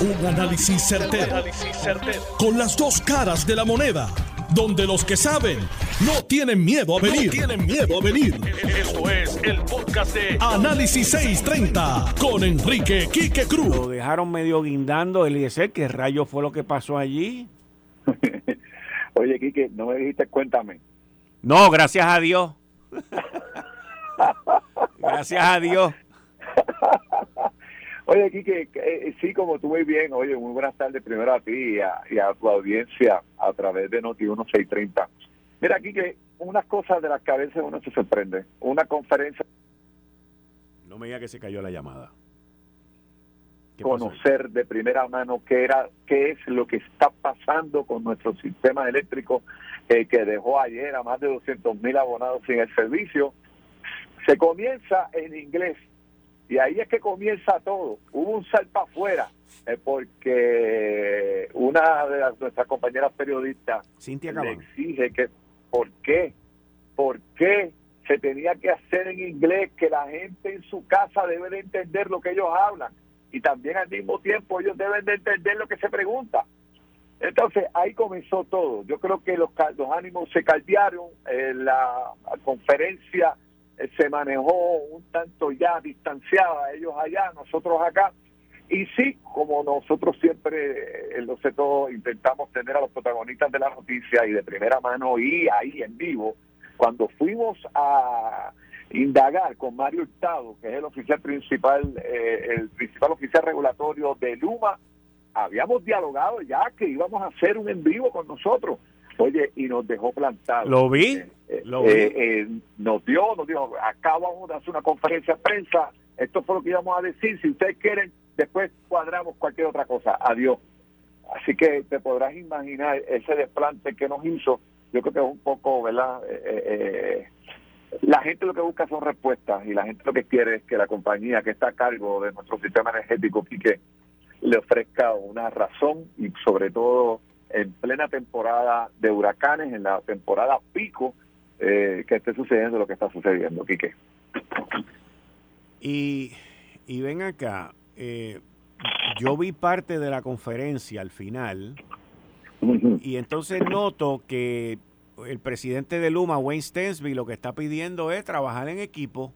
Un análisis certero, Con las dos caras de la moneda. Donde los que saben no tienen miedo a venir. tienen miedo a venir. Esto es el podcast de Análisis 630 con Enrique Quique Cruz. Lo dejaron medio guindando, Eliezer. ¿Qué rayo fue lo que pasó allí? Oye, Quique, no me dijiste, cuéntame. No, gracias a Dios. gracias a Dios. Oye, Kike, eh, sí, como tú muy bien, oye, muy buenas tardes primero a ti y a, tu audiencia a través de Noti 1630. Mira, Kike, unas cosas de las que a veces uno se sorprende. Una conferencia. No me diga que se cayó la llamada. Conocer de primera mano qué era, qué es lo que está pasando con nuestro sistema eléctrico eh, que dejó ayer a más de 200 mil abonados sin el servicio. Se comienza en inglés y ahí es que comienza todo. Hubo un salto afuera, eh, porque una de nuestras compañeras periodistas le exige que, ¿por qué? ¿Por qué se tenía que hacer en inglés que la gente en su casa debe de entender lo que ellos hablan? Y también al mismo tiempo ellos deben de entender lo que se pregunta. Entonces ahí comenzó todo. Yo creo que los, los ánimos se caldearon, en la conferencia se manejó un tanto ya distanciada, ellos allá, nosotros acá. Y sí, como nosotros siempre, en los todo, intentamos tener a los protagonistas de la noticia y de primera mano y ahí en vivo, cuando fuimos a indagar con Mario Hurtado, que es el oficial principal, eh, el principal oficial regulatorio de Luma, habíamos dialogado ya que íbamos a hacer un en vivo con nosotros. Oye, y nos dejó plantados. Lo vi. Eh, eh, eh, nos dio, nos dijo, acabamos de hacer una conferencia de prensa, esto fue lo que íbamos a decir, si ustedes quieren, después cuadramos cualquier otra cosa, adiós. Así que te podrás imaginar ese desplante que nos hizo, yo creo que es un poco, ¿verdad? la gente lo que busca son respuestas y la gente lo que quiere es que la compañía que está a cargo de nuestro sistema energético, que le ofrezca una razón y sobre todo en plena temporada de huracanes, en la temporada pico, eh, que esté sucediendo lo que está sucediendo, Quique. Y, y ven acá, eh, yo vi parte de la conferencia al final y entonces noto que el presidente de Luma, Wayne Stensby, lo que está pidiendo es trabajar en equipo.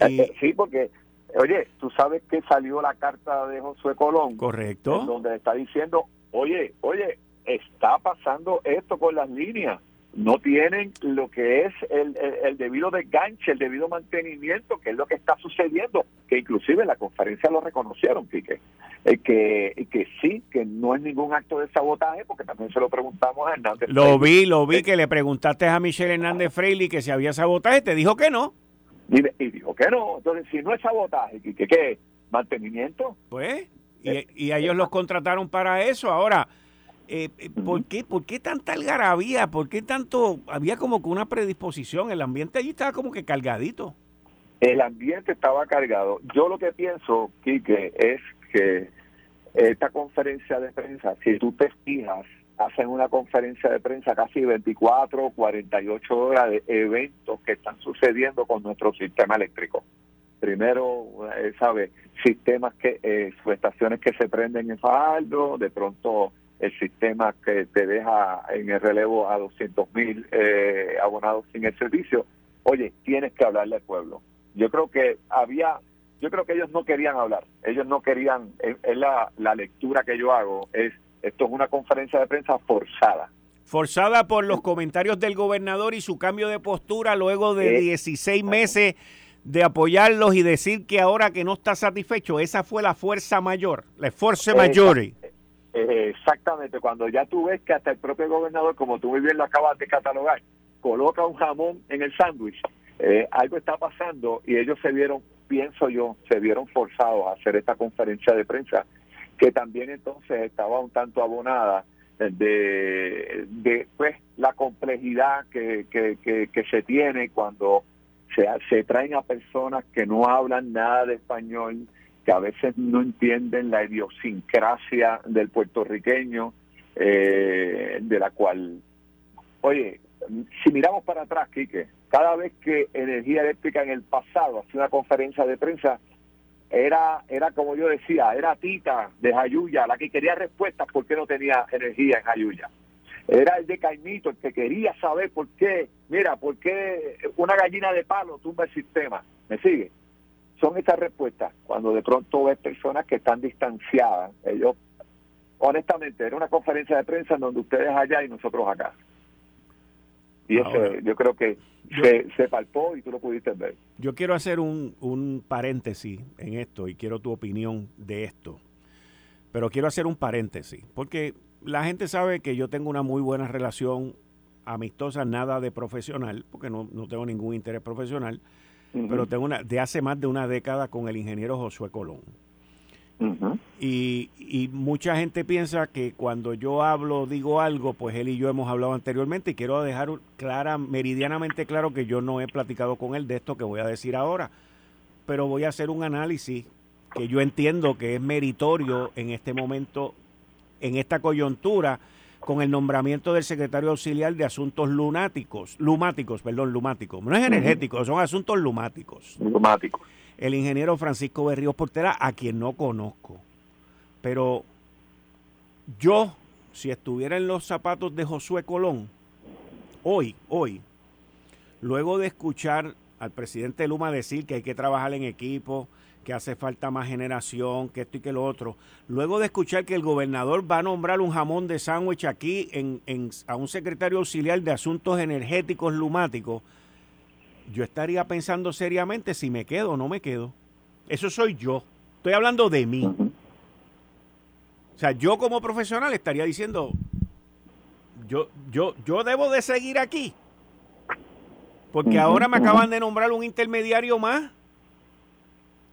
Eh, sí, porque Oye, tú sabes que salió la carta de Josué Colón. Correcto. donde está diciendo, oye, oye, está pasando esto con las líneas. No tienen lo que es el, el, debido desganche, el debido mantenimiento, que es lo que está sucediendo, que inclusive en la conferencia lo reconocieron, Quique, eh, que, que sí, que no es ningún acto de sabotaje, porque también se lo preguntamos a Hernández. Lo vi, lo vi, eh, que le preguntaste a Michelle Hernández Freire que si había sabotaje, te dijo que no. Y, dijo que no. Entonces, si no es sabotaje, ¿qué, qué? ¿Mantenimiento? Pues, y, eh, y ellos los contrataron para eso. Ahora, eh, eh ¿por, qué, ¿por qué tanta algarabía? ¿Por qué tanto? Había como que una predisposición. El ambiente allí estaba como que cargadito. El ambiente estaba cargado. Yo lo que pienso, Quique, es que esta conferencia de prensa, si tú te fijas, hacen una conferencia de prensa casi 24, 48 horas de eventos que están sucediendo con nuestro sistema eléctrico. Primero, eh, ¿sabe? Sistemas que, eh, estaciones que se prenden en Fajardo, de pronto el sistema que te deja en el relevo a 200 mil eh, abonados sin el servicio. Oye, tienes que hablarle al pueblo. Yo creo que había, yo creo que ellos no querían hablar. Ellos no querían, es la, la lectura que yo hago, es esto es una conferencia de prensa forzada. Forzada por los comentarios del gobernador y su cambio de postura luego de 16 meses de apoyarlos y decir que ahora que no está satisfecho, esa fue la fuerza mayor, la fuerza mayor. Eh, exactamente, cuando ya tú ves que hasta el propio gobernador, como tú muy bien lo acabas de catalogar, coloca un jamón en el sándwich, eh, algo está pasando y ellos se vieron, pienso yo, se vieron forzados a hacer esta conferencia de prensa que también entonces estaba un tanto abonada de, de pues la complejidad que, que, se tiene cuando se, se traen a personas que no hablan nada de español, que a veces no entienden la idiosincrasia del puertorriqueño, eh, de la cual, oye, si miramos para atrás, Quique, cada vez que Energía Eléctrica en el pasado hacía una conferencia de prensa, era, era como yo decía, era Tita de Jayuya, la que quería respuestas por qué no tenía energía en Jayuya. Era el de Caimito el que quería saber por qué, mira, por qué una gallina de palo tumba el sistema. ¿Me sigue? Son estas respuestas. Cuando de pronto ves personas que están distanciadas, ellos, honestamente, era una conferencia de prensa en donde ustedes allá y nosotros acá. Y eso yo creo que se, se, palpó y tú lo pudiste ver. Yo quiero hacer un, un paréntesis en esto y quiero tu opinión de esto. Pero quiero hacer un paréntesis, porque la gente sabe que yo tengo una muy buena relación amistosa, nada de profesional, porque no, no tengo ningún interés profesional, pero tengo una de hace más de una década con el ingeniero Josué Colón. Y, y, mucha gente piensa que cuando yo hablo, digo algo, pues él y yo hemos hablado anteriormente y quiero dejar clara, meridianamente claro que yo no he platicado con él de esto que voy a decir ahora, pero voy a hacer un análisis que yo entiendo que es meritorio en este momento, en esta coyuntura, con el nombramiento del secretario auxiliar de asuntos lunáticos, lumáticos, perdón, lumáticos, no es energético, son asuntos lumáticos. Lumáticos el ingeniero Francisco Berríos Portera, a quien no conozco. Pero yo, si estuviera en los zapatos de Josué Colón, hoy, hoy, luego de escuchar al presidente Luma decir que hay que trabajar en equipo, que hace falta más generación, que esto y que lo otro, luego de escuchar que el gobernador va a nombrar un jamón de sándwich aquí en, a un secretario auxiliar de asuntos energéticos lumáticos, yo estaría pensando seriamente si me quedo o no me quedo. Eso soy yo. Estoy hablando de mí. O sea, yo como profesional estaría diciendo, yo, yo, yo debo de seguir aquí. Porque ahora me acaban de nombrar un intermediario más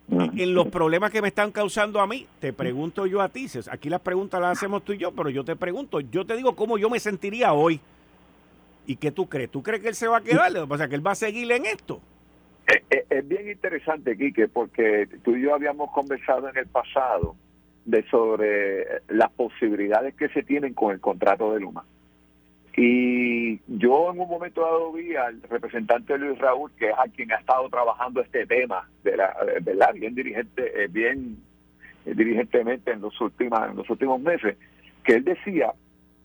en los problemas que me están causando a mí. Te pregunto yo a ti, aquí las preguntas las hacemos tú y yo, pero yo te pregunto, yo te digo cómo yo me sentiría hoy ¿Y qué tú crees? ¿Tú crees que él se va a quedar? O sea, que él va a seguir en esto. Eh, eh, es, bien interesante, Quique, porque tú y yo habíamos conversado en el pasado de sobre las posibilidades que se tienen con el contrato de Luma. Y yo en un momento dado vi al representante Luis Raúl, que es a quien ha estado trabajando este tema, de la, ¿verdad? Bien dirigente, eh, bien dirigentemente en los últimos, en los últimos meses, que él decía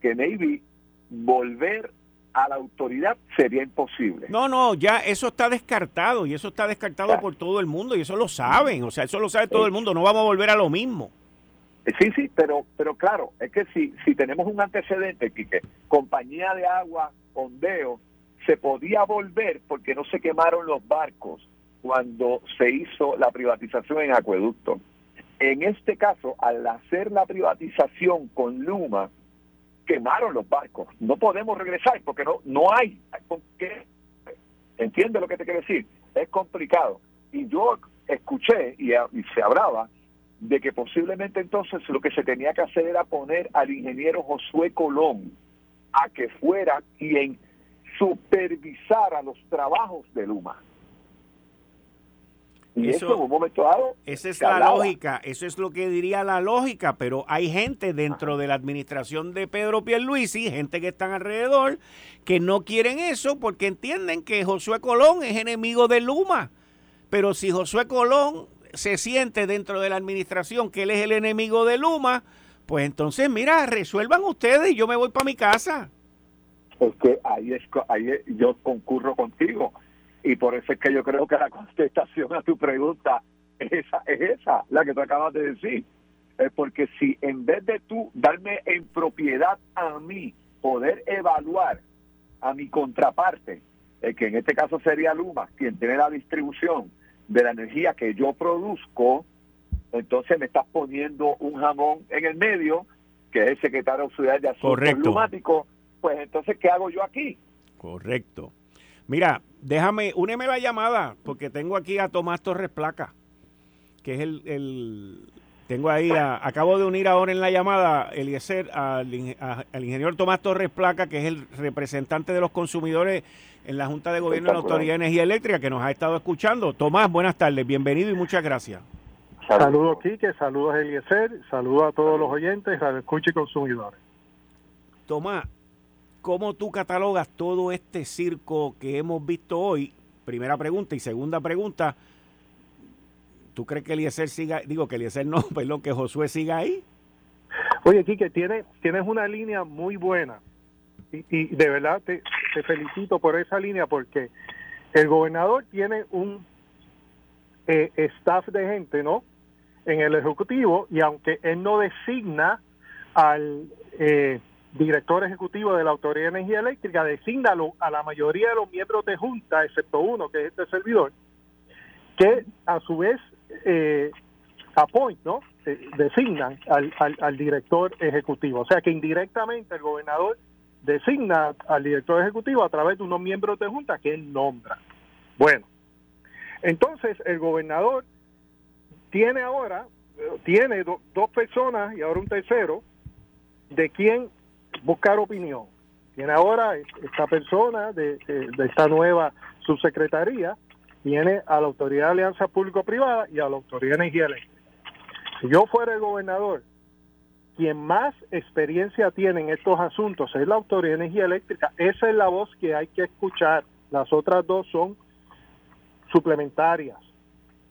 que Navy volver a la autoridad sería imposible. No, no, ya eso está descartado y eso está descartado por todo el mundo y eso lo saben, o sea, eso lo sabe todo el mundo, no vamos a volver a lo mismo. Eh, sí, sí, pero pero claro, es que si, si tenemos un antecedente, Quique, compañía de agua, ondeo, se podía volver porque no se quemaron los barcos cuando se hizo la privatización en acueducto. En este caso, al hacer la privatización con Luma, quemaron los barcos. No podemos regresar porque no, no hay. qué? ¿Entiende lo que te quiero decir? Es complicado. Y yo escuché y, y se hablaba de que posiblemente entonces lo que se tenía que hacer era poner al ingeniero Josué Colón a que fuera quien supervisara los trabajos de Luma. Y eso, en un momento dado. Esa es la lógica, eso es lo que diría la lógica, pero hay gente dentro de la administración de Pedro Pierluisi, gente que están alrededor, que no quieren eso porque entienden que Josué Colón es enemigo de Luma. Pero si Josué Colón se siente dentro de la administración que él es el enemigo de Luma, pues entonces, mira, resuelvan ustedes y yo me voy para mi casa. Es que ahí, es, ahí yo concurro contigo y por eso es que yo creo que la contestación a tu pregunta es esa, es esa la que tú acabas de decir. Es porque si en vez de tú darme en propiedad a mí poder evaluar a mi contraparte, eh, que en este caso sería Luma, quien tiene la distribución de la energía que yo produzco, entonces me estás poniendo un jamón en el medio, que es el secretario auxiliar de Asuntos Lumáticos, pues entonces, ¿qué hago yo aquí? Correcto. Mira, déjame, úneme la llamada, porque tengo aquí a Tomás Torres Placa, que es el, tengo ahí, acabo de unir ahora en la llamada, Eliezer, al, al ingeniero Tomás Torres Placa, que es el representante de los consumidores en la Junta de Gobierno de la Autoridad de Energía Eléctrica, que nos ha estado escuchando. Tomás, buenas tardes, bienvenido y muchas gracias. Saludos, Quique, saludos, Eliezer, saludos a todos los oyentes, radio escucha y consumidores. Tomás, ¿Cómo tú catalogas todo este circo que hemos visto hoy? Primera pregunta. Y segunda pregunta, ¿Tú crees que Eliezer siga, digo que Eliezer no, perdón, que Josué siga ahí? Oye, Quique, tienes, una línea muy buena y, de verdad te, felicito por esa línea porque el gobernador tiene un eh, staff de gente, ¿no? En el Ejecutivo y aunque él no designa al eh, director ejecutivo de la Autoridad de Energía Eléctrica, designa a la mayoría de los miembros de Junta, excepto uno, que es este servidor, que a su vez eh, ¿no? Eh, designan al, al, director ejecutivo. O sea que indirectamente el gobernador designa al director ejecutivo a través de unos miembros de junta que él nombra. Bueno, entonces el gobernador tiene ahora, tiene dos personas y ahora un tercero de quien buscar opinión. Tiene ahora esta persona de, de esta nueva subsecretaría, tiene a la Autoridad de Alianza Público-Privada y a la Autoridad de Energía Eléctrica. Si yo fuera el gobernador, quien más experiencia tiene en estos asuntos es la Autoridad de Energía Eléctrica. Esa es la voz que hay que escuchar. Las otras dos son suplementarias.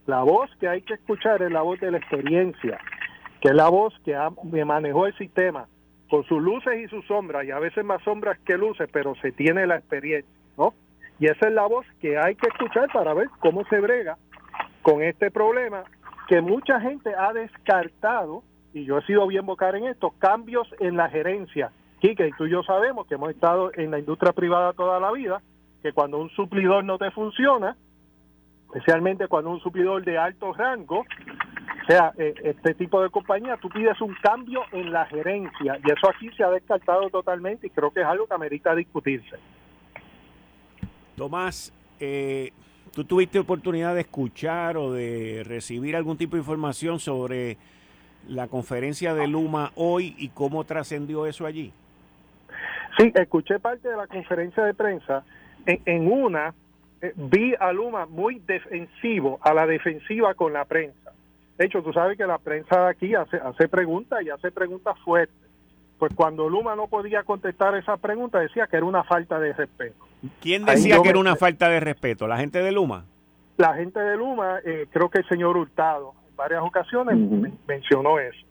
La voz que hay que escuchar es la voz de la experiencia, que es la voz que me manejó el sistema con sus luces y sus sombras, y a veces más sombras que luces, pero se tiene la experiencia, ¿no? Y esa es la voz que hay que escuchar para ver cómo se brega con este problema que mucha gente ha descartado, y yo he sido bien vocal en esto, cambios en la gerencia. Quique, y tú y yo sabemos que hemos estado en la industria privada toda la vida, que cuando un suplidor no te funciona, especialmente cuando un suplidor de alto rango, o sea, eh, este tipo de compañía, tú pides un cambio en la gerencia y eso aquí se ha descartado totalmente y creo que es algo que amerita discutirse. Tomás, eh, ¿Tú tuviste oportunidad de escuchar o de recibir algún tipo de información sobre la conferencia de Luma hoy y cómo trascendió eso allí? Sí, escuché parte de la conferencia de prensa. En, una eh, vi a Luma muy defensivo, a la defensiva con la prensa. De hecho, tú sabes que la prensa de aquí hace, hace preguntas y hace preguntas fuertes. Pues cuando Luma no podía contestar esa pregunta, decía que era una falta de respeto. ¿Quién decía que era una falta de respeto? ¿La gente de Luma? La gente de Luma, eh, creo que el señor Hurtado, en varias ocasiones mencionó eso.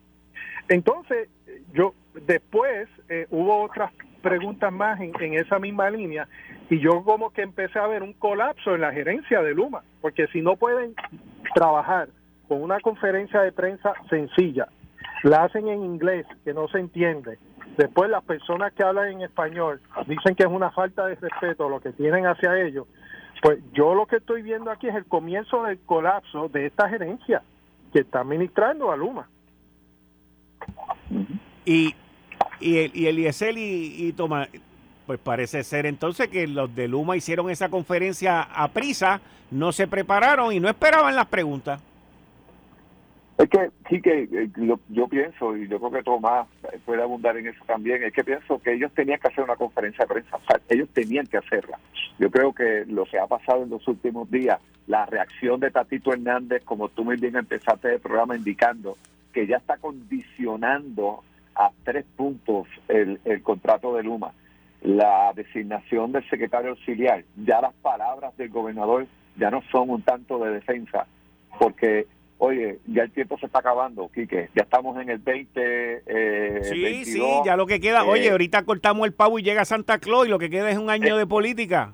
Entonces, yo después eh, hubo otras preguntas más en, esa misma línea y yo como que empecé a ver un colapso en la gerencia de Luma, porque si no pueden trabajar con una conferencia de prensa sencilla, la hacen en inglés, que no se entiende, Después las personas que hablan en español dicen que es una falta de respeto lo que tienen hacia ellos. Pues yo lo que estoy viendo aquí es el comienzo del colapso de esta gerencia que está administrando a Luma. Y, y, el, y Eliezer y, y Tomás, pues parece ser entonces que los de Luma hicieron esa conferencia a prisa, no se prepararon y no esperaban las preguntas. Es que sí que eh, yo pienso, y yo creo que Tomás puede abundar en eso también, es que pienso que ellos tenían que hacer una conferencia de prensa, ellos tenían que hacerla. Yo creo que lo que ha pasado en los últimos días, la reacción de Tatito Hernández, como tú muy bien empezaste el programa indicando, que ya está condicionando a tres puntos el, el contrato de Luma, la designación del secretario auxiliar, ya las palabras del gobernador ya no son un tanto de defensa, porque Oye, ya el tiempo se está acabando, Quique. Ya estamos en el 20. Eh, sí, sí, ya lo que queda. oye, eh, ahorita cortamos el pavo y llega Santa Claus y lo que queda es un año de política.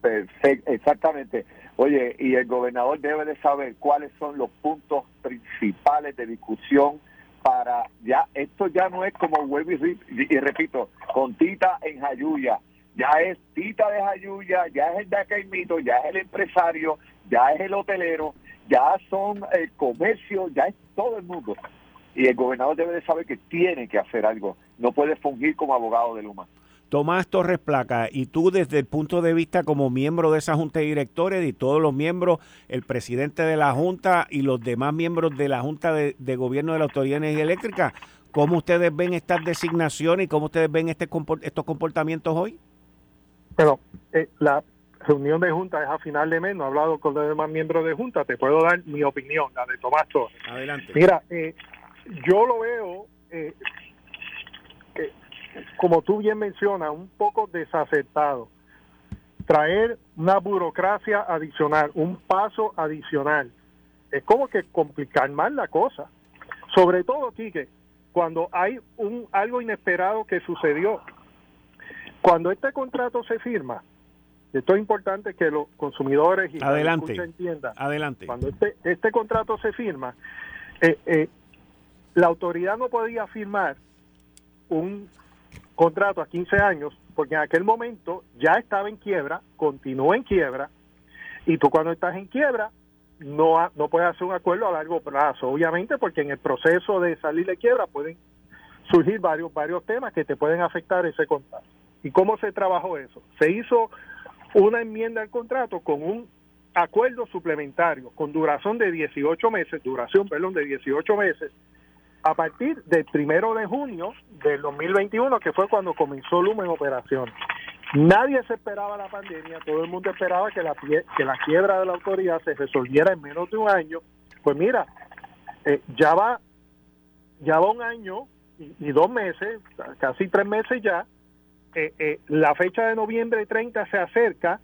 Perfecto, exactamente. Oye, y el gobernador debe de saber cuáles son los puntos principales de discusión para ya, esto ya no es como vuelvo y, y, repito, con Tita en Jayuya, ya es Tita de Jayuya, ya es el de aquel mito, ya es el empresario, ya es el hotelero, ya son el eh, comercio, ya es todo el mundo. Y el gobernador debe de saber que tiene que hacer algo, no puede fungir como abogado de Luma. Tomás Torres Placa, y tú desde el punto de vista como miembro de esa junta de directores y todos los miembros, el presidente de la junta y los demás miembros de la junta de, gobierno de la Autoridad de Energía Eléctrica, ¿cómo ustedes ven estas designaciones y cómo ustedes ven este, estos comportamientos hoy? Bueno, eh, la reunión de junta es a final de mes, no he hablado con los demás miembros de junta, te puedo dar mi opinión, la de Tomás Torres. Adelante. Mira, eh, yo lo veo, eh, como tú bien mencionas, un poco desacertado. Traer una burocracia adicional, un paso adicional es como que complicar más la cosa. Sobre todo, Quique, cuando hay un algo inesperado que sucedió. Cuando este contrato se firma, esto es importante que los consumidores y Adelante. la entiendan. Adelante. Cuando este, este contrato se firma, eh, eh, la autoridad no podía firmar un contrato a 15 años porque en aquel momento ya estaba en quiebra, continúa en quiebra, y tú cuando estás en quiebra no, no puedes hacer un acuerdo a largo plazo, obviamente porque en el proceso de salir de quiebra pueden surgir varios, varios temas que te pueden afectar ese contrato. ¿Y cómo se trabajó eso? Se hizo una enmienda al contrato con un acuerdo suplementario con duración de 18 meses, duración, perdón, de 18 meses, a partir del primero de junio del 2021, que fue cuando comenzó Luma en operación. Nadie se esperaba la pandemia, todo el mundo esperaba que la, que la quiebra de la autoridad se resolviera en menos de un año. Pues mira, eh, ya va ya va un año y, dos meses, casi tres meses ya, eh, eh, la fecha de noviembre 30 se acerca,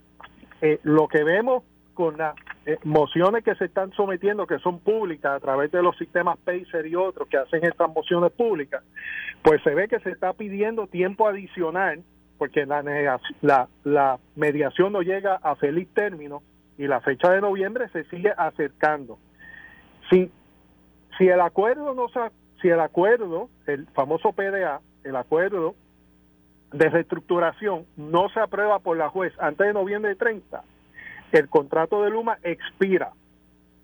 lo que vemos con las eh, mociones que se están sometiendo, que son públicas a través de los sistemas PACER y otros que hacen estas mociones públicas, pues se ve que se está pidiendo tiempo adicional porque la, la, la mediación no llega a feliz término y la fecha de noviembre se sigue acercando. Si, si el acuerdo no si el acuerdo, el famoso PDA, el acuerdo de reestructuración no se aprueba por la juez antes de noviembre 30, el contrato de Luma expira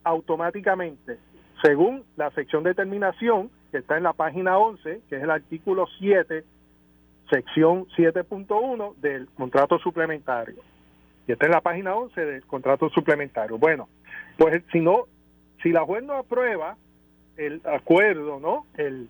automáticamente según la sección de terminación que está en la página 11, que es el artículo 7, sección 7.1 del contrato suplementario. Y está en la página 11 del contrato suplementario. Bueno, pues si no, si la juez no aprueba el acuerdo, ¿no? El,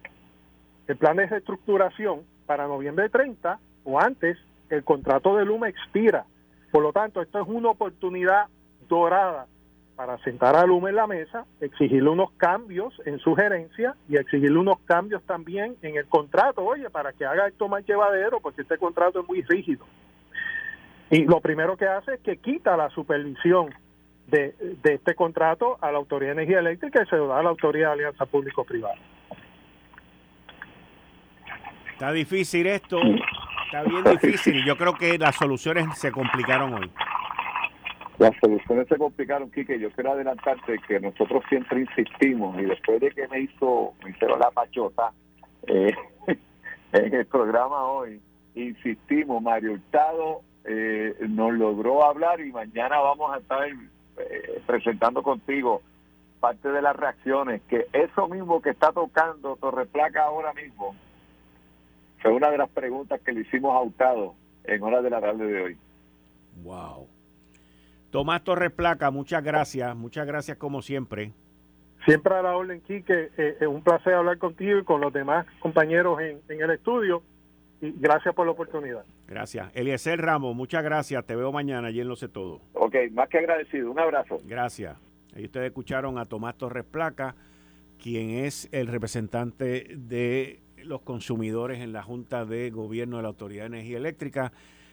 el plan de reestructuración para noviembre 30 o antes, el contrato de Luma expira por lo tanto, esto es una oportunidad dorada para sentar a Luma en la mesa, exigirle unos cambios en su gerencia y exigirle unos cambios también en el contrato, oye, para que haga esto más llevadero, porque este contrato es muy rígido. Y lo primero que hace es que quita la supervisión de, de este contrato a la Autoridad de Energía Eléctrica y se lo da a la Autoridad de Alianza Público-Privada. Está difícil esto, Está bien difícil y yo creo que las soluciones se complicaron hoy. Las soluciones se complicaron, Quique. Yo quiero adelantarte que nosotros siempre insistimos y después de que me hizo, me hicieron la pachota eh, en el programa hoy, insistimos, Mario Hurtado eh, nos logró hablar y mañana vamos a estar eh, presentando contigo parte de las reacciones, que eso mismo que está tocando Torre Placa ahora mismo, fue una de las preguntas que le hicimos a Hurtado en hora de la tarde de hoy. Wow. Tomás Torres Placa, muchas gracias, muchas gracias como siempre. Siempre a la orden, Quique. Eh, es un placer hablar contigo y con los demás compañeros en, el estudio. Y gracias por la oportunidad. Gracias. Eliezer Ramos, muchas gracias. Te veo mañana allí en Lo Sé Todo. Ok, más que agradecido. Un abrazo. Gracias. Ahí ustedes escucharon a Tomás Torres Placa, quien es el representante de los consumidores en la Junta de Gobierno de la Autoridad de Energía Eléctrica.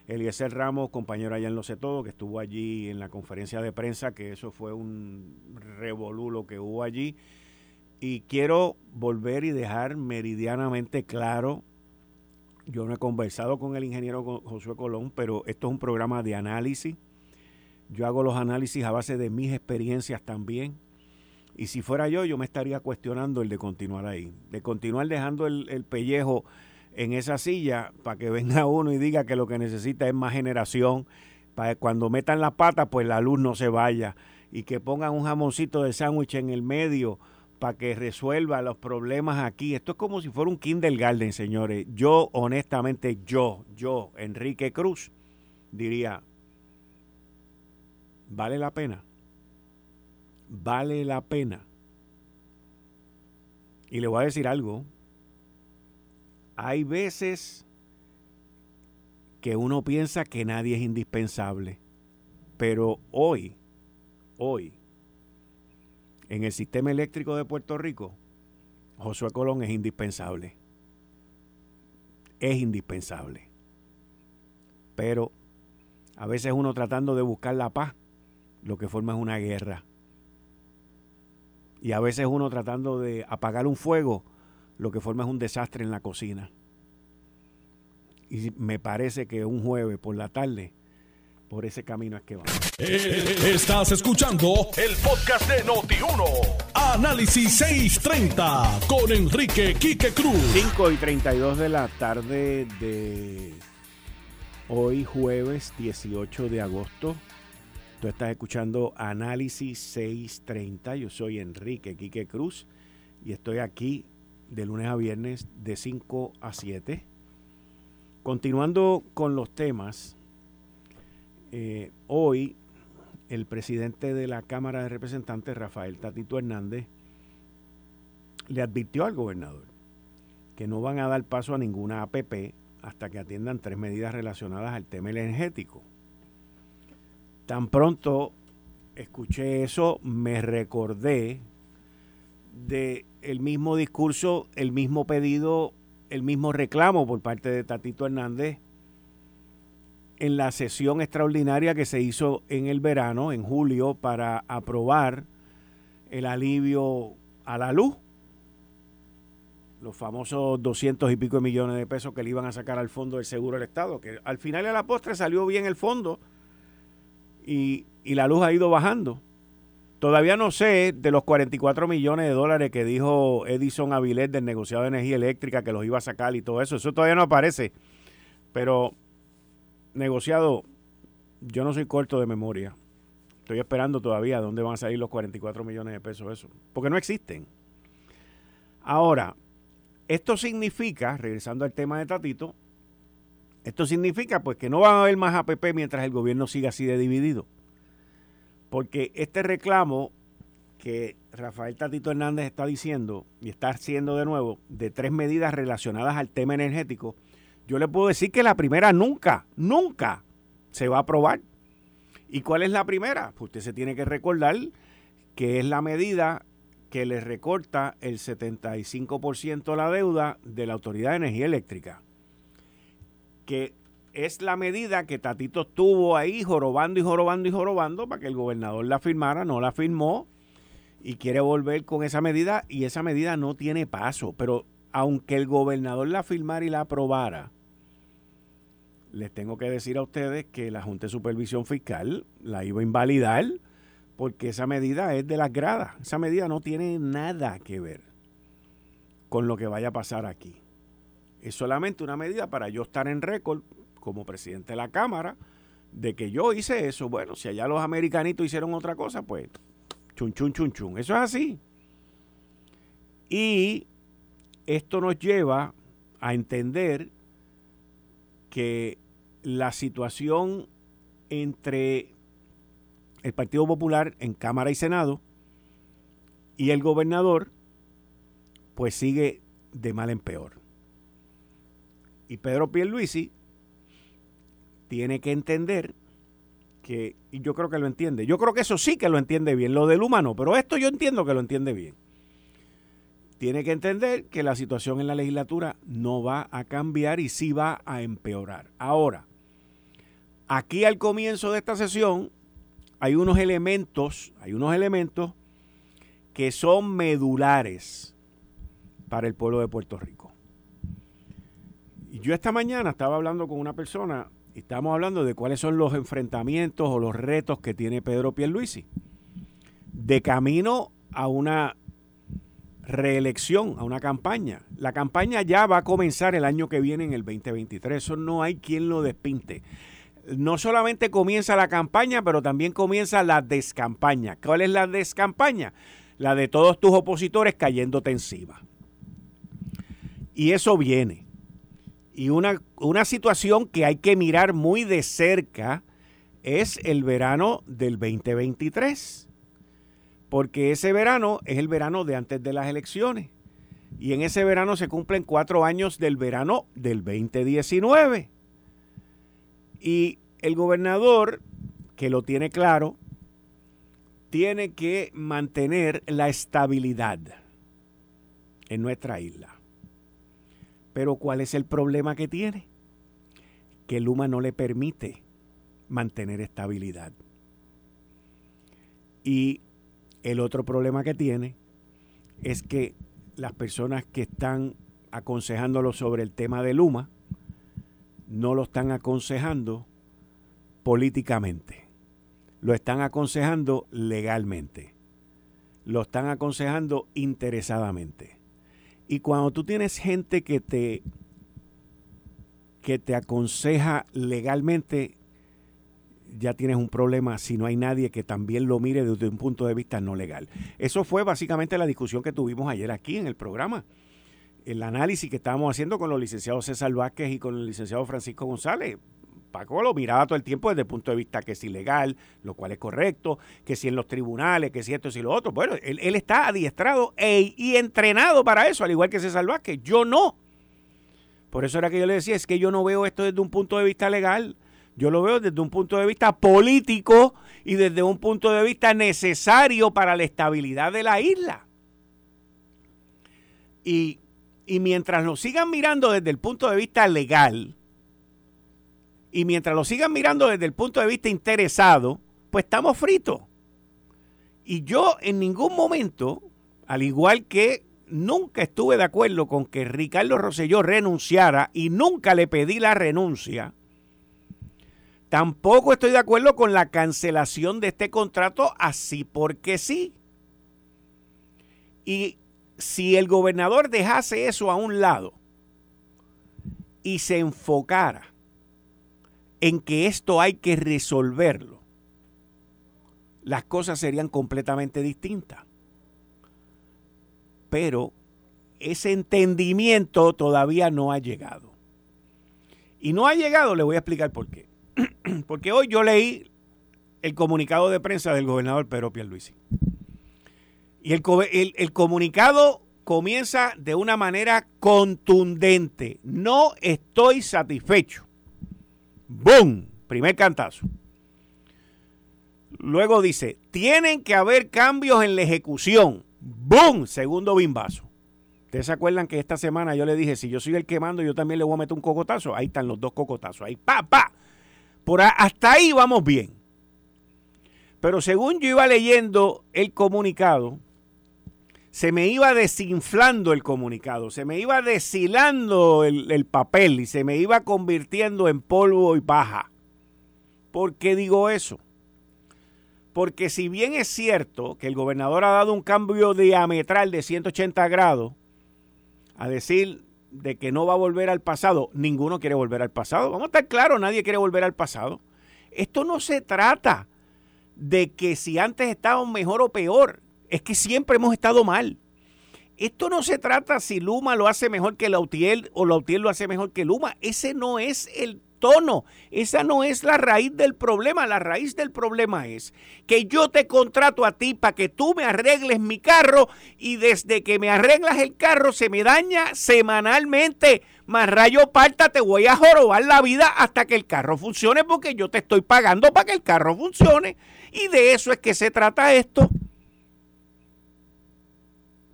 Eliezer Ramos, compañero allá en Lo Sé Todo, que estuvo allí en la conferencia de prensa, que eso fue un revolú que hubo allí. Y quiero volver y dejar meridianamente claro, yo no he conversado con el ingeniero Josué Colón, pero esto es un programa de análisis. Yo hago los análisis a base de mis experiencias también y si fuera yo, yo me estaría cuestionando el de continuar ahí, de continuar dejando el, pellejo en esa silla para que venga uno y diga que lo que necesita es más generación, para que cuando metan la pata, pues la luz no se vaya, y que pongan un jamoncito de sándwich en el medio para que resuelva los problemas aquí. Esto es como si fuera un kindergarten, señores. Yo, honestamente, yo, yo, Enrique Cruz, diría, ¿vale la pena? Vale la pena. Y le voy a decir algo. Hay veces que uno piensa que nadie es indispensable. Pero hoy, hoy, en el sistema eléctrico de Puerto Rico, Josué Colón es indispensable. Es indispensable. Pero a veces uno tratando de buscar la paz, lo que forma es una guerra. Y a veces uno tratando de apagar un fuego, lo que forma es un desastre en la cocina. Y me parece que un jueves por la tarde, por ese camino es que va. Eh, estás escuchando el podcast de Noti1. Análisis 630 con Enrique Quique Cruz. 5 y 32 de la tarde de hoy, jueves 18 de agosto. Tú estás escuchando Análisis 630. Yo soy Enrique Quique Cruz y estoy aquí de lunes a viernes de 5 a 7. Continuando con los temas, eh, hoy el presidente de la Cámara de Representantes, Rafael Tatito Hernández, le advirtió al gobernador que no van a dar paso a ninguna APP hasta que atiendan tres medidas relacionadas al tema energético. Tan pronto escuché eso, me recordé de el mismo discurso, el mismo pedido, el mismo reclamo por parte de Tatito Hernández en la sesión extraordinaria que se hizo en el verano, en julio, para aprobar el alivio a la luz, los famosos 200 y pico de millones de pesos que le iban a sacar al fondo del seguro del Estado, que al final de la postre salió bien el fondo y, la luz ha ido bajando. Todavía no sé de los 44 millones de dólares que dijo Edison Avilés del negociado de energía eléctrica que los iba a sacar y todo eso. Eso todavía no aparece. Pero, negociado, yo no soy corto de memoria. Estoy esperando todavía dónde van a salir los 44 millones de pesos eso. Porque no existen. Ahora, esto significa, regresando al tema de Tatito, esto significa pues que no van a haber más APP mientras el gobierno siga así de dividido. Porque este reclamo que Rafael Tatito Hernández está diciendo y está haciendo de nuevo de tres medidas relacionadas al tema energético, yo le puedo decir que la primera nunca, nunca se va a aprobar. ¿Y cuál es la primera? Pues usted se tiene que recordar que es la medida que le recorta el 75% la deuda de la Autoridad de Energía Eléctrica que es la medida que Tatito estuvo ahí jorobando y jorobando y jorobando para que el gobernador la firmara, no la firmó y quiere volver con esa medida y esa medida no tiene paso. Pero aunque el gobernador la firmara y la aprobara, les tengo que decir a ustedes que la Junta de Supervisión Fiscal la iba a invalidar porque esa medida es de las gradas. Esa medida no tiene nada que ver con lo que vaya a pasar aquí. Es solamente una medida para yo estar en récord como presidente de la Cámara de que yo hice eso. Bueno, si allá los americanitos hicieron otra cosa, pues chun, chun, chun, chun. Eso es así. Y esto nos lleva a entender que la situación entre el Partido Popular en Cámara y Senado y el gobernador, pues sigue de mal en peor. Y Pedro Pierluisi tiene que entender que, y yo creo que lo entiende, yo creo que eso sí que lo entiende bien, lo del humano, pero esto yo entiendo que lo entiende bien. Tiene que entender que la situación en la legislatura no va a cambiar y sí va a empeorar. Ahora, aquí al comienzo de esta sesión hay unos elementos, hay unos elementos que son medulares para el pueblo de Puerto Rico yo esta mañana estaba hablando con una persona y estábamos hablando de cuáles son los enfrentamientos o los retos que tiene Pedro Pierluisi de camino a una reelección, a una campaña. La campaña ya va a comenzar el año que viene en el 2023, eso no hay quien lo despinte. No solamente comienza la campaña, pero también comienza la descampaña. ¿Cuál es la descampaña? La de todos tus opositores cayéndote encima. Y eso viene. Y una, una situación que hay que mirar muy de cerca es el verano del 2023. Porque ese verano es el verano de antes de las elecciones. Y en ese verano se cumplen cuatro años del verano del 2019. Y el gobernador, que lo tiene claro, tiene que mantener la estabilidad en nuestra isla. Pero ¿cuál es el problema que tiene? Que Luma no le permite mantener estabilidad. Y el otro problema que tiene es que las personas que están aconsejándolo sobre el tema de Luma no lo están aconsejando políticamente, lo están aconsejando legalmente, lo están aconsejando interesadamente. Y cuando tú tienes gente que te que te aconseja legalmente, ya tienes un problema si no hay nadie que también lo mire desde un punto de vista no legal. Eso fue básicamente la discusión que tuvimos ayer aquí en el programa. El análisis que estábamos haciendo con los licenciados César Vázquez y con el licenciado Francisco González. Paco lo miraba todo el tiempo desde el punto de vista que es ilegal, lo cual es correcto, que si en los tribunales, que si esto, y lo otro. Bueno, él, está adiestrado e, y entrenado para eso, al igual que César Vázquez. Yo no. Por eso era que yo le decía, es que yo no veo esto desde un punto de vista legal. Yo lo veo desde un punto de vista político y desde un punto de vista necesario para la estabilidad de la isla. Y, mientras lo sigan mirando desde el punto de vista legal, y mientras lo sigan mirando desde el punto de vista interesado, pues estamos fritos. Y yo en ningún momento, al igual que nunca estuve de acuerdo con que Ricardo Rosselló renunciara y nunca le pedí la renuncia, Tampoco estoy de acuerdo con la cancelación de este contrato así porque sí. Y si el gobernador dejase eso a un lado y se enfocara en que esto hay que resolverlo, las cosas serían completamente distintas. Pero ese entendimiento todavía no ha llegado. Y no ha llegado, le voy a explicar por qué. Porque hoy yo leí el comunicado de prensa del gobernador Pedro Pierluisi. Y el, el comunicado comienza de una manera contundente. No estoy satisfecho. ¡Boom! Primer cantazo. Luego dice, tienen que haber cambios en la ejecución. ¡Boom! Segundo bimbazo. ¿Ustedes se acuerdan que esta semana yo le dije, si yo soy el que mando, yo también le voy a meter un cocotazo? Ahí están los dos cocotazos. Ahí, pa, pa. Por hasta ahí vamos bien. Pero según yo iba leyendo el comunicado, se me iba desinflando el comunicado, se me iba deshilando el, el, papel y se me iba convirtiendo en polvo y paja. ¿Por qué digo eso? Porque si bien es cierto que el gobernador ha dado un cambio diametral de 180 grados, a decir de que no va a volver al pasado. Ninguno quiere volver al pasado. Vamos a estar claros, nadie quiere volver al pasado. Esto no se trata de que si antes estábamos mejor o peor. Es que siempre hemos estado mal. Esto no se trata si Luma lo hace mejor que Lautier o Lautier lo hace mejor que Luma. Ese no es el tono. Esa no es la raíz del problema. La raíz del problema es que yo te contrato a ti para que tú me arregles mi carro y desde que me arreglas el carro se me daña semanalmente. Más rayo parta, te voy a jorobar la vida hasta que el carro funcione porque yo te estoy pagando para que el carro funcione. Y de eso es que se trata esto.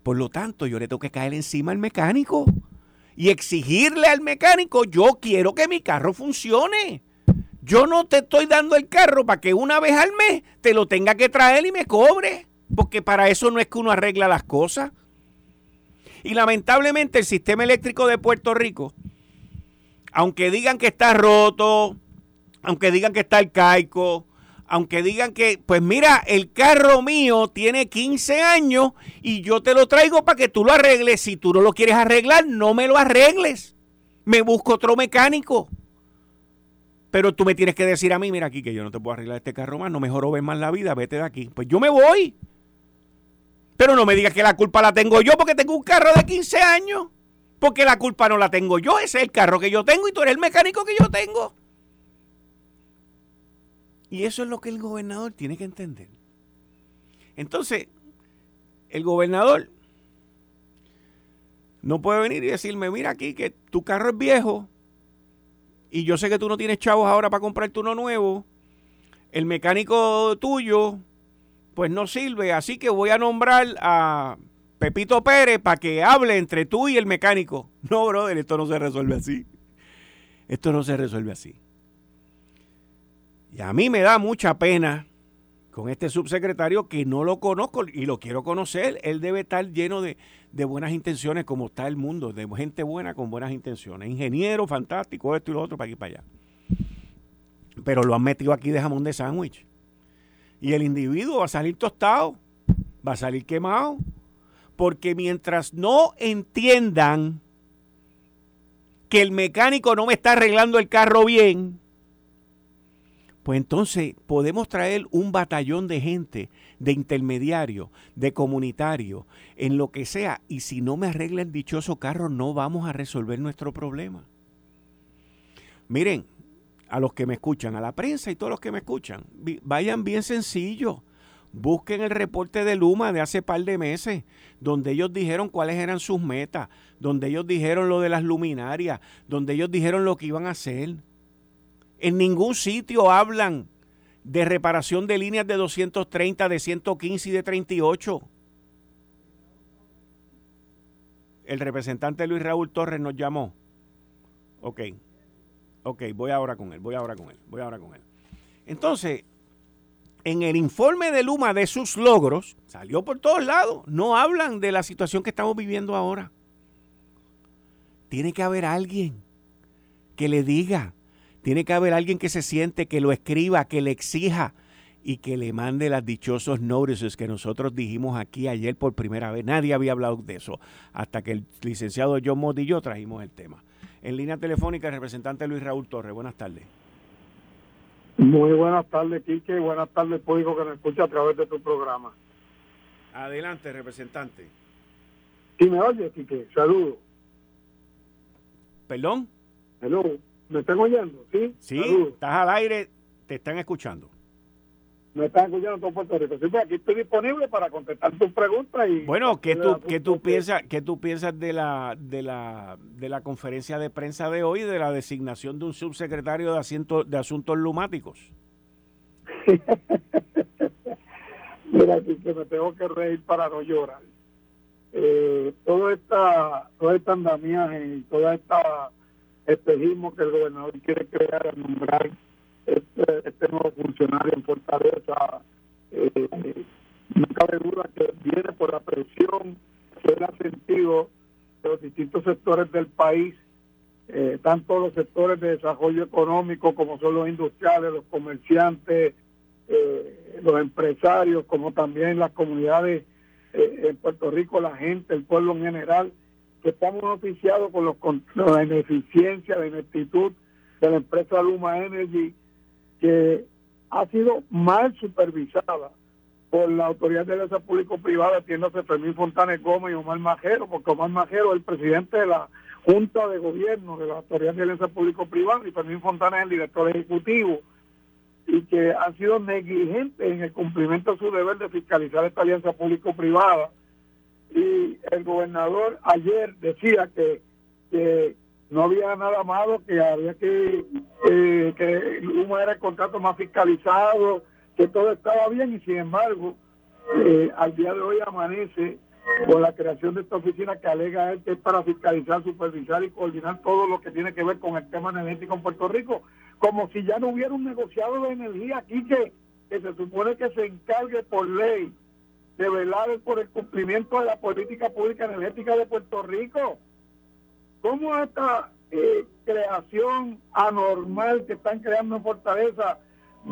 Por lo tanto, yo le tengo que caer encima al mecánico y exigirle al mecánico, yo quiero que mi carro funcione. Yo no te estoy dando el carro para que una vez al mes te lo tenga que traer y me cobre, porque para eso no es que uno arregla las cosas. Y lamentablemente el sistema eléctrico de Puerto Rico, aunque digan que está roto, aunque digan que está arcaico, aunque digan que, pues mira, el carro mío tiene 15 años y yo te lo traigo para que tú lo arregles. Si tú no lo quieres arreglar, no me lo arregles. Me busco otro mecánico. Pero tú me tienes que decir a mí, mira aquí que yo no te puedo arreglar este carro más, no mejor ves más la vida, vete de aquí. Pues yo me voy. Pero no me digas que la culpa la tengo yo porque tengo un carro de 15 años. Porque la culpa no la tengo yo, ese es el carro que yo tengo y tú eres el mecánico que yo tengo. Y eso es lo que el gobernador tiene que entender. Entonces, el gobernador no puede venir y decirme, mira aquí que tu carro es viejo y yo sé que tú no tienes chavos ahora para comprarte uno nuevo. El mecánico tuyo pues no sirve, así que voy a nombrar a Pepito Pérez para que hable entre tú y el mecánico. No, brother, esto no se resuelve así. Esto no se resuelve así. Y a mí me da mucha pena con este subsecretario que no lo conozco y lo quiero conocer. Él debe estar lleno de, buenas intenciones, como está el mundo, de gente buena con buenas intenciones. Ingeniero, fantástico, esto y lo otro, para aquí y para allá. Pero lo han metido aquí de jamón de sándwich. Y el individuo va a salir tostado, va a salir quemado, porque mientras no entiendan que el mecánico no me está arreglando el carro bien, pues entonces podemos traer un batallón de gente, de intermediario, de comunitario, en lo que sea, y si no me arregla el dichoso carro, no vamos a resolver nuestro problema. Miren, a los que me escuchan, a la prensa y todos los que me escuchan, vayan bien sencillo. Busquen el reporte de Luma de hace par de meses, donde ellos dijeron cuáles eran sus metas, donde ellos dijeron lo de las luminarias, donde ellos dijeron lo que iban a hacer en ningún sitio hablan de reparación de líneas de 230, de 115 y de 38. El representante Luis Raúl Torres nos llamó. Ok, ok, voy ahora con él, voy ahora con él, voy ahora con él. Entonces, en el informe de Luma de sus logros, salió por todos lados, no hablan de la situación que estamos viviendo ahora. Tiene que haber alguien que le diga, tiene que haber alguien que se siente, que lo escriba, que le exija y que le mande las dichosos notices que nosotros dijimos aquí ayer por primera vez. Nadie había hablado de eso hasta que el licenciado John Mott y yo trajimos el tema. En línea telefónica, el representante Luis Raúl Torres. Buenas tardes. Muy buenas tardes, Quique, y buenas tardes, público que me escucha a través de tu programa. Adelante, representante. ¿Sí me oye, Quique? Saludos. ¿Perdón? Hello. ¿Me están oyendo? Sí. Sí, estás al aire, te están escuchando. Me están escuchando todo Puerto Rico. Sí, pues aquí estoy disponible para contestar tus preguntas y. Bueno, ¿qué tú, qué tú piensas, qué tú piensas de la, de la, de la conferencia de prensa de hoy de la designación de un subsecretario de asiento, de asuntos lumáticos? Mira, aquí que me tengo que reír para no llorar. Eh, todo esta, todo este andamiaje y toda esta espejismo que el gobernador quiere crear al nombrar este, este, nuevo funcionario en Fortaleza. Eh, no cabe duda que viene por la presión que él ha sentido de los distintos sectores del país, eh, tanto los sectores de desarrollo económico como son los industriales, los comerciantes, eh, los empresarios, como también las comunidades en Puerto Rico, la gente, el pueblo en general, que estamos oficiados con, los, la ineficiencia, la ineptitud de la empresa Luma Energy, que ha sido mal supervisada por la Autoridad de Alianza Público-Privada, atiéndose Fermín Fontanes Gómez y Omar Majero, porque Omar Majero es el presidente de la Junta de Gobierno de la Autoridad de Alianza Público-Privada y Fermín Fontanes es el director ejecutivo, y que han sido negligentes en el cumplimiento de su deber de fiscalizar esta alianza público-privada y el gobernador ayer decía que, no había nada malo, que había que, eh, que uno era el contrato más fiscalizado, que todo estaba bien y sin embargo eh, al día de hoy amanece con la creación de esta oficina que alega él que es para fiscalizar, supervisar y coordinar todo lo que tiene que ver con el tema energético en Puerto Rico, como si ya no hubiera un negociado de energía aquí que, que se supone que se encargue por ley de velar por el cumplimiento de la política pública energética de Puerto Rico. ¿Cómo esta eh, creación anormal que están creando en Fortaleza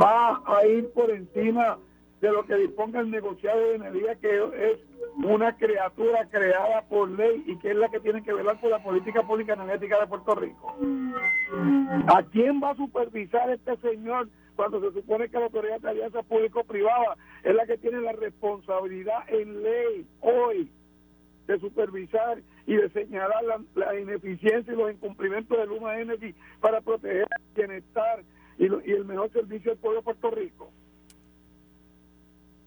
va a ir por encima de lo que disponga el negociado de energía, que es una criatura creada por ley y que es la que tiene que velar por la política pública energética de Puerto Rico? ¿A quién va a supervisar este señor cuando se supone que la autoridad de alianza público-privada es la que tiene la responsabilidad en ley hoy de supervisar y de señalar la, ineficiencia y los incumplimientos de Luma Energy para proteger el bienestar y, el mejor servicio del pueblo de Puerto Rico.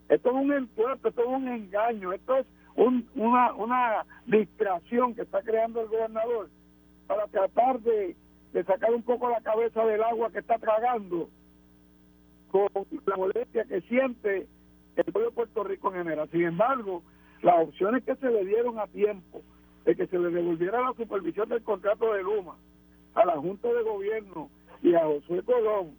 Esto es un entuerto, esto es un engaño, esto es una, una distracción que está creando el gobernador para tratar de, de sacar un poco la cabeza del agua que está tragando con la molestia que siente el pueblo de Puerto Rico en general. Sin embargo, las opciones que se le dieron a tiempo de que se le devolviera la supervisión del contrato de Luma a la Junta de Gobierno y a Josué Colón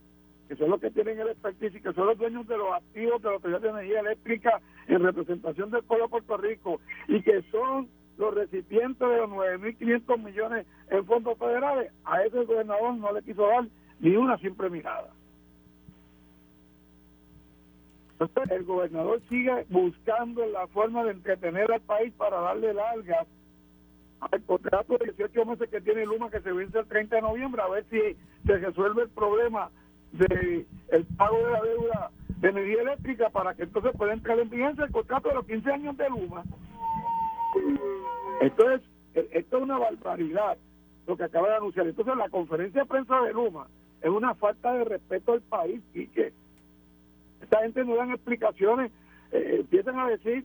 que son los que tienen el expertise y que son los dueños de los activos de la Autoridad de Energía Eléctrica en representación del pueblo de Puerto Rico y que son los recipientes de los 9.500 millones en fondos federales, a ese gobernador no le quiso dar ni una simple mirada. Entonces, el gobernador sigue buscando la forma de entretener al país para darle largas al contrato de 18 meses que tiene Luma que se vence el 30 de noviembre, a ver si se resuelve el problema de el pago de la deuda de energía eléctrica para que entonces pueda entrar en vigencia el contrato de los 15 años de Luma. Esto es, esto es una barbaridad lo que acaba de anunciar. Entonces la conferencia de prensa de Luma es una falta de respeto al país y que esta gente no dan explicaciones, eh, empiezan a decir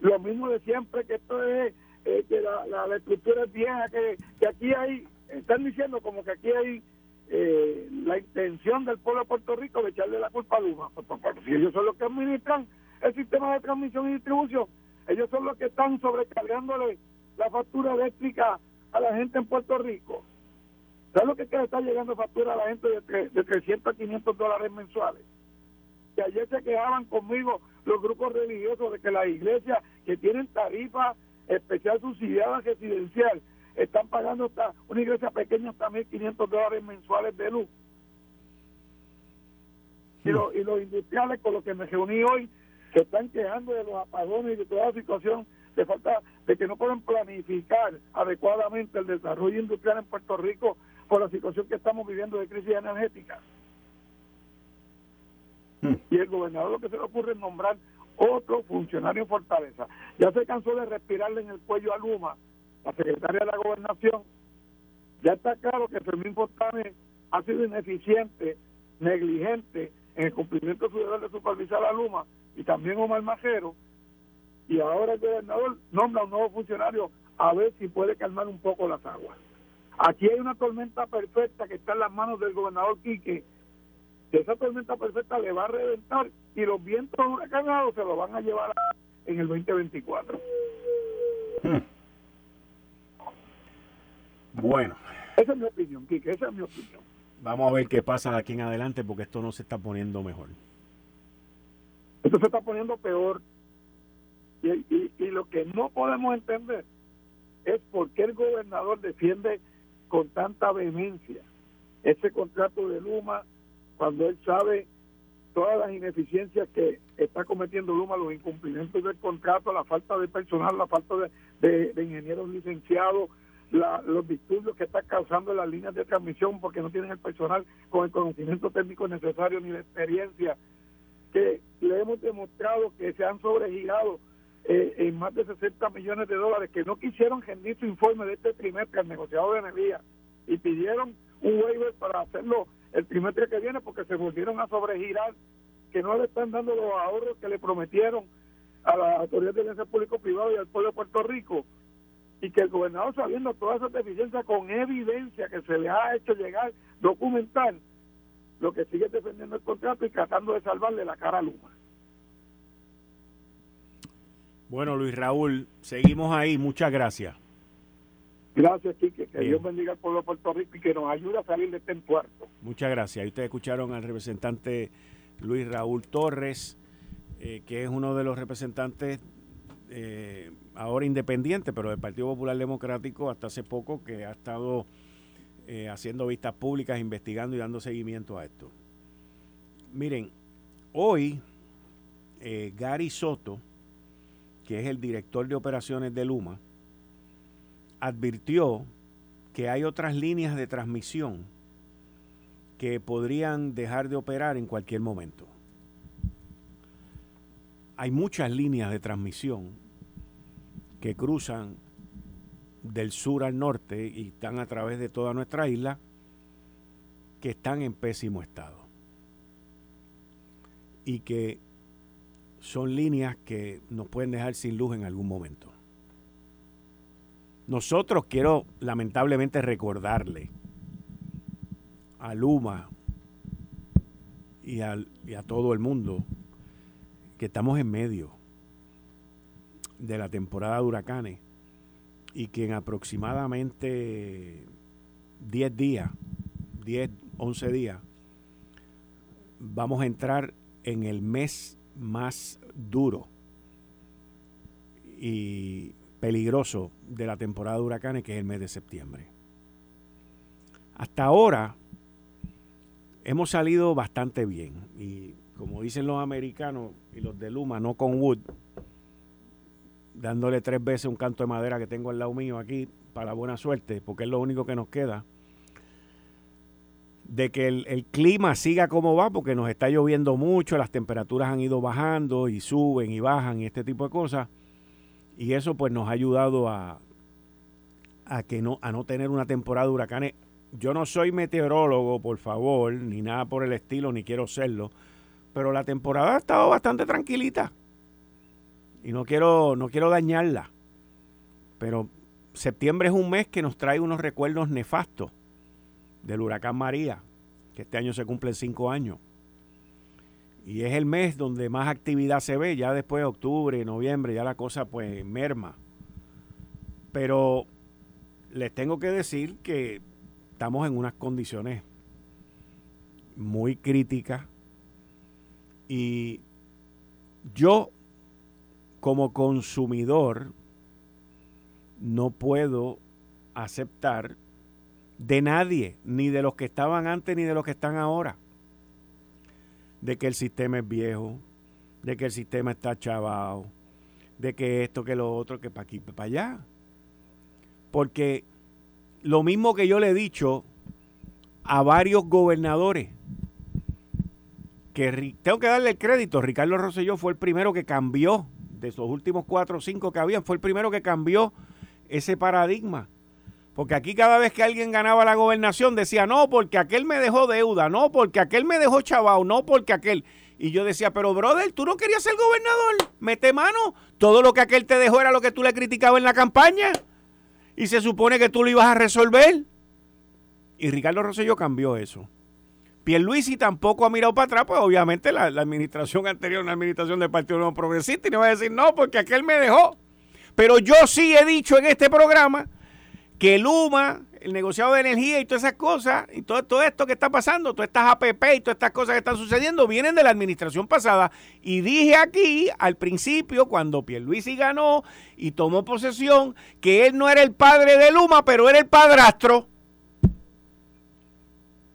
lo mismo de siempre, que esto es, eh, que la, la, estructura es vieja, que, que aquí hay, están diciendo como que aquí hay eh, la intención del pueblo de Puerto Rico de echarle la culpa a Luma. Pues, pues, pues, si ellos son los que administran el sistema de transmisión y distribución, ellos son los que están sobrecargándole la factura eléctrica a la gente en Puerto Rico. ¿Sabes lo que está llegando factura a la gente de, de 300 a 500 dólares mensuales? Que ayer se quejaban conmigo los grupos religiosos de que las iglesias que tienen tarifa especial subsidiada residencial están pagando hasta una iglesia pequeña hasta 1.500 dólares mensuales de luz. Y, y los industriales con los que me reuní hoy se están quejando de los apagones y de toda la situación de falta de que no pueden planificar adecuadamente el desarrollo industrial en Puerto Rico por la situación que estamos viviendo de crisis energética. Y el gobernador lo que se le ocurre es nombrar otro funcionario en Fortaleza. Ya se cansó de respirarle en el cuello a Luma, la secretaria de la gobernación. Ya está claro que Fermín Fontane ha sido ineficiente, negligente en el cumplimiento de su deber de supervisar a Luma y también Omar Majero, y ahora el gobernador nombra un nuevo funcionario a ver si puede calmar un poco las aguas. Aquí hay una tormenta perfecta que está en las manos del gobernador Quique, que esa tormenta perfecta le va a reventar y los vientos huracanados se lo van a llevar en el 2024. Hmm. Bueno. Esa es mi opinión, Quique, esa es mi opinión. Vamos a ver qué pasa de aquí en adelante porque esto no se está poniendo mejor. Esto se está poniendo peor. Y, y, lo que no podemos entender es por qué el gobernador defiende con tanta vehemencia ese contrato de Luma cuando él sabe todas las ineficiencias que está cometiendo Luma, los incumplimientos del contrato, la falta de personal, la falta de, ingenieros licenciados, los disturbios que está causando las líneas de transmisión porque no tienen el personal con el conocimiento técnico necesario ni la experiencia, que le hemos demostrado que se han sobregirado eh, en más de 60 millones de dólares que no quisieron rendir su informe de este trimestre al negociado de energía y pidieron un waiver para hacerlo el trimestre que viene porque se volvieron a sobregirar que no le están dando los ahorros que le prometieron a la autoridad de bienes público privado y al pueblo de Puerto Rico y que el gobernador sabiendo todas esas deficiencias con evidencia que se le ha hecho llegar documental lo que sigue defendiendo el contrato y tratando de salvarle la cara a Luma. Bueno, Luis Raúl, seguimos ahí. Muchas gracias. Gracias, Quique. Que Dios bendiga al pueblo de Puerto Rico y que nos ayude a salir de este puerto. Muchas gracias. ustedes escucharon al representante Luis Raúl Torres, eh, que es uno de los representantes eh, ahora independiente, pero del Partido Popular Democrático hasta hace poco, que ha estado eh, haciendo vistas públicas, investigando y dando seguimiento a esto. Miren, hoy Gary Soto, que es el director de operaciones de Luma, advirtió que hay otras líneas de transmisión que podrían dejar de operar en cualquier momento. Hay muchas líneas de transmisión que cruzan del sur al norte y están a través de toda nuestra isla que están en pésimo estado. Y que son líneas que nos pueden dejar sin luz en algún momento. Nosotros quiero lamentablemente recordarle a Luma y, a todo el mundo que estamos en medio de la temporada de huracanes y que en aproximadamente 10 días, 10, 11 días, vamos a entrar en el mes más duro. Y peligroso de la temporada de huracanes, que es el mes de septiembre. Hasta ahora hemos salido bastante bien y como dicen los americanos y los de Luma, no con Wood, dándole tres veces un canto de madera que tengo al lado mío aquí para buena suerte, porque es lo único que nos queda, de que el, clima siga como va, porque nos está lloviendo mucho, las temperaturas han ido bajando y suben y bajan y este tipo de cosas, y eso pues nos ha ayudado a, a que no, a no tener una temporada de huracanes. Yo no soy meteorólogo, por favor, ni nada por el estilo, ni quiero serlo, pero la temporada ha estado bastante tranquilita y no quiero, no quiero dañarla. Pero septiembre es un mes que nos trae unos recuerdos nefastos del huracán María, que este año se cumplen cinco años. Y es el mes donde más actividad se ve, ya después de octubre, noviembre, ya la cosa pues merma. Pero les tengo que decir que estamos en unas condiciones muy críticas y yo como consumidor no puedo aceptar de nadie, ni de los que estaban antes ni de los que están ahora, de que el sistema es viejo, de que el sistema está chavado, de que esto, que lo otro, que para aquí, para allá. Porque lo mismo que yo le he dicho a varios gobernadores, que tengo que darle el crédito, Ricardo Rosselló fue el primero que cambió de esos últimos cuatro o cinco que habían, fue el primero que cambió ese paradigma. Porque aquí cada vez que alguien ganaba la gobernación decía, no, porque aquel me dejó deuda, no, porque aquel me dejó chavao, no, porque aquel. Y yo decía, pero brother, tú no querías ser gobernador, mete mano, todo lo que aquel te dejó era lo que tú le criticabas en la campaña. Y se supone que tú lo ibas a resolver. Y Ricardo Rosselló cambió eso. Pierluisi tampoco ha mirado para atrás, pues obviamente la, administración anterior, una administración del Partido Progresista, y no va a decir no, porque aquel me dejó. Pero yo sí he dicho en este programa que Luma, el negociado de energía y todas esas cosas, y todo, esto que está pasando, todas estas APP y todas estas cosas que están sucediendo, vienen de la administración pasada. Y dije aquí al principio, cuando Pierluisi ganó y tomó posesión, que él no era el padre de Luma, pero era el padrastro.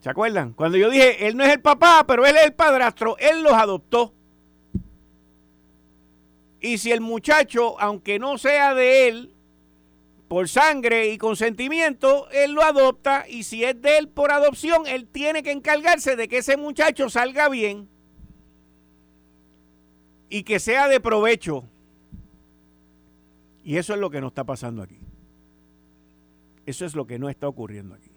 ¿Se acuerdan? Cuando yo dije, él no es el papá, pero él es el padrastro, él los adoptó. Y si el muchacho, aunque no sea de él, por sangre y consentimiento, él lo adopta y si es de él por adopción, él tiene que encargarse de que ese muchacho salga bien y que sea de provecho. Y eso es lo que no está pasando aquí. Eso es lo que no está ocurriendo aquí.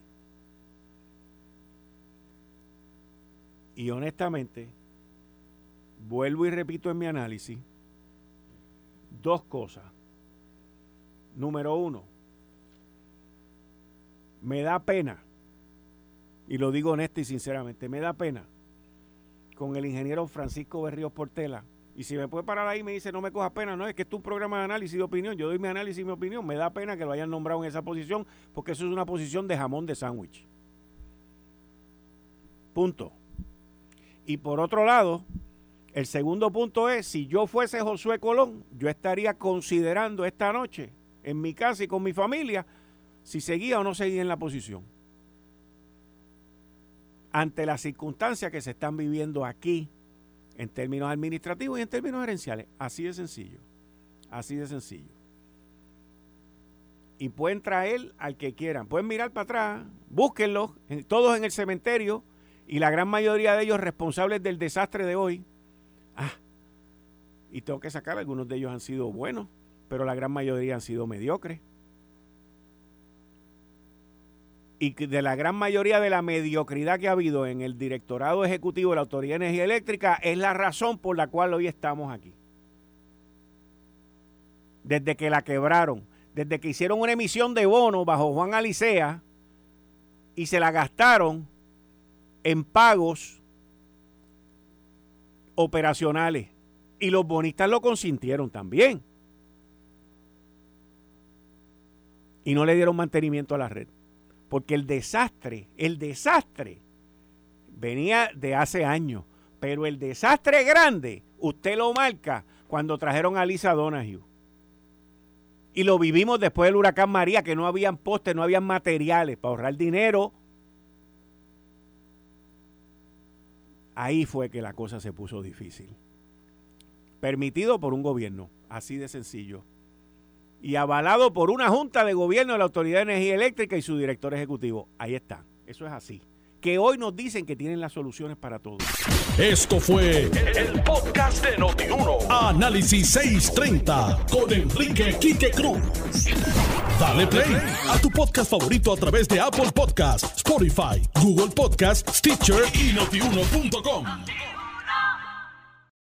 Y honestamente, vuelvo y repito en mi análisis, dos cosas. Número uno, me da pena, y lo digo honesto y sinceramente, me da pena con el ingeniero Francisco Berríos Portela. Y si me puede parar ahí y me dice, no me cojas pena, no, es que es tu programa de análisis de opinión, yo doy mi análisis y mi opinión, me da pena que lo hayan nombrado en esa posición, porque eso es una posición de jamón de sándwich. Punto. Y por otro lado, el segundo punto es, si yo fuese Josué Colón, yo estaría considerando esta noche en mi casa y con mi familia si seguía o no seguía en la posición. Ante las circunstancias que se están viviendo aquí en términos administrativos y en términos gerenciales. Así de sencillo. Así de sencillo. Y pueden traer al que quieran. Pueden mirar para atrás, búsquenlos, todos en el cementerio y la gran mayoría de ellos responsables del desastre de hoy. Ah, y tengo que sacar, algunos de ellos han sido buenos, pero la gran mayoría han sido mediocres. Y de la gran mayoría de la mediocridad que ha habido en el directorado ejecutivo de la Autoridad de Energía Eléctrica es la razón por la cual hoy estamos aquí. Desde que la quebraron, desde que hicieron una emisión de bonos bajo Juan Alicea y se la gastaron en pagos operacionales. Y los bonistas lo consintieron también. Y no le dieron mantenimiento a la red. Porque el desastre, el desastre venía de hace años. Pero el desastre grande, usted lo marca cuando trajeron a Lisa Donahue. Y lo vivimos después del huracán María, que no habían postes, no habían materiales para ahorrar dinero. Ahí fue que la cosa se puso difícil. Permitido por un gobierno, así de sencillo. Y avalado por una junta de gobierno de la Autoridad de Energía Eléctrica y su director ejecutivo. Ahí está. Eso es así que hoy nos dicen que tienen las soluciones para todo. Esto fue el, podcast de Notiuno. Análisis 630 con Enrique Quique Cruz. Dale play a tu podcast favorito a través de Apple Podcasts, Spotify, Google Podcasts, Stitcher y notiuno.com.